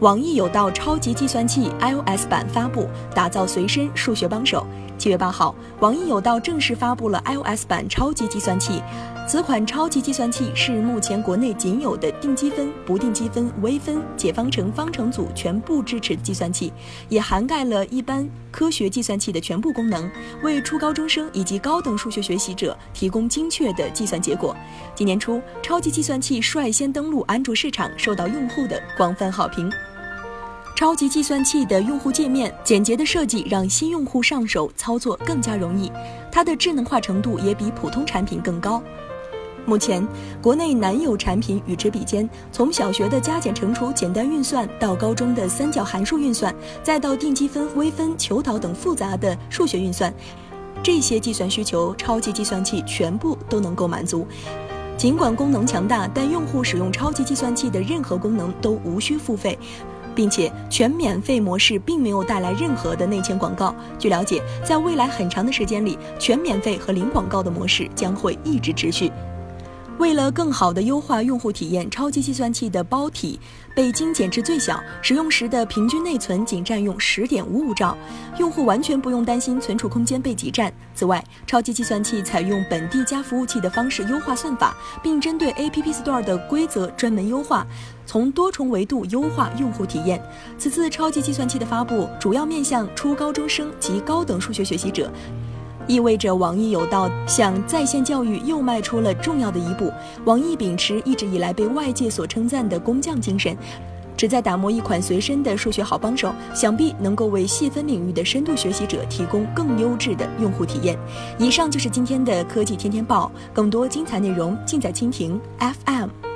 网易有道超级计算器 iOS 版发布，打造随身数学帮手。七月八号，网易有道正式发布了 iOS 版超级计算器。此款超级计算器是目前国内仅有的定积分、不定积分、微分、解方程、方程组全部支持计算器，也涵盖了一般科学计算器的全部功能，为初高中生以及高等数学学习者提供精确的计算结果。今年初，超级计算器率先登陆安卓市场，受到用户的广泛好评。超级计算器的用户界面简洁的设计，让新用户上手操作更加容易。它的智能化程度也比普通产品更高。目前，国内难有产品与之比肩。从小学的加减乘除简单运算，到高中的三角函数运算，再到定积分、微分、求导等复杂的数学运算，这些计算需求，超级计算器全部都能够满足。尽管功能强大，但用户使用超级计算器的任何功能都无需付费。并且全免费模式并没有带来任何的内嵌广告。据了解，在未来很长的时间里，全免费和零广告的模式将会一直持续。为了更好地优化用户体验，超级计算器的包体被精简至最小，使用时的平均内存仅占用十点五五兆，用户完全不用担心存储空间被挤占。此外，超级计算器采用本地加服务器的方式优化算法，并针对 App Store 的规则专门优化，从多重维度优化用户体验。此次超级计算器的发布主要面向初高中生及高等数学学习者。意味着网易有道向在线教育又迈出了重要的一步。网易秉持一直以来被外界所称赞的工匠精神，旨在打磨一款随身的数学好帮手，想必能够为细分领域的深度学习者提供更优质的用户体验。以上就是今天的科技天天报，更多精彩内容尽在蜻蜓 FM。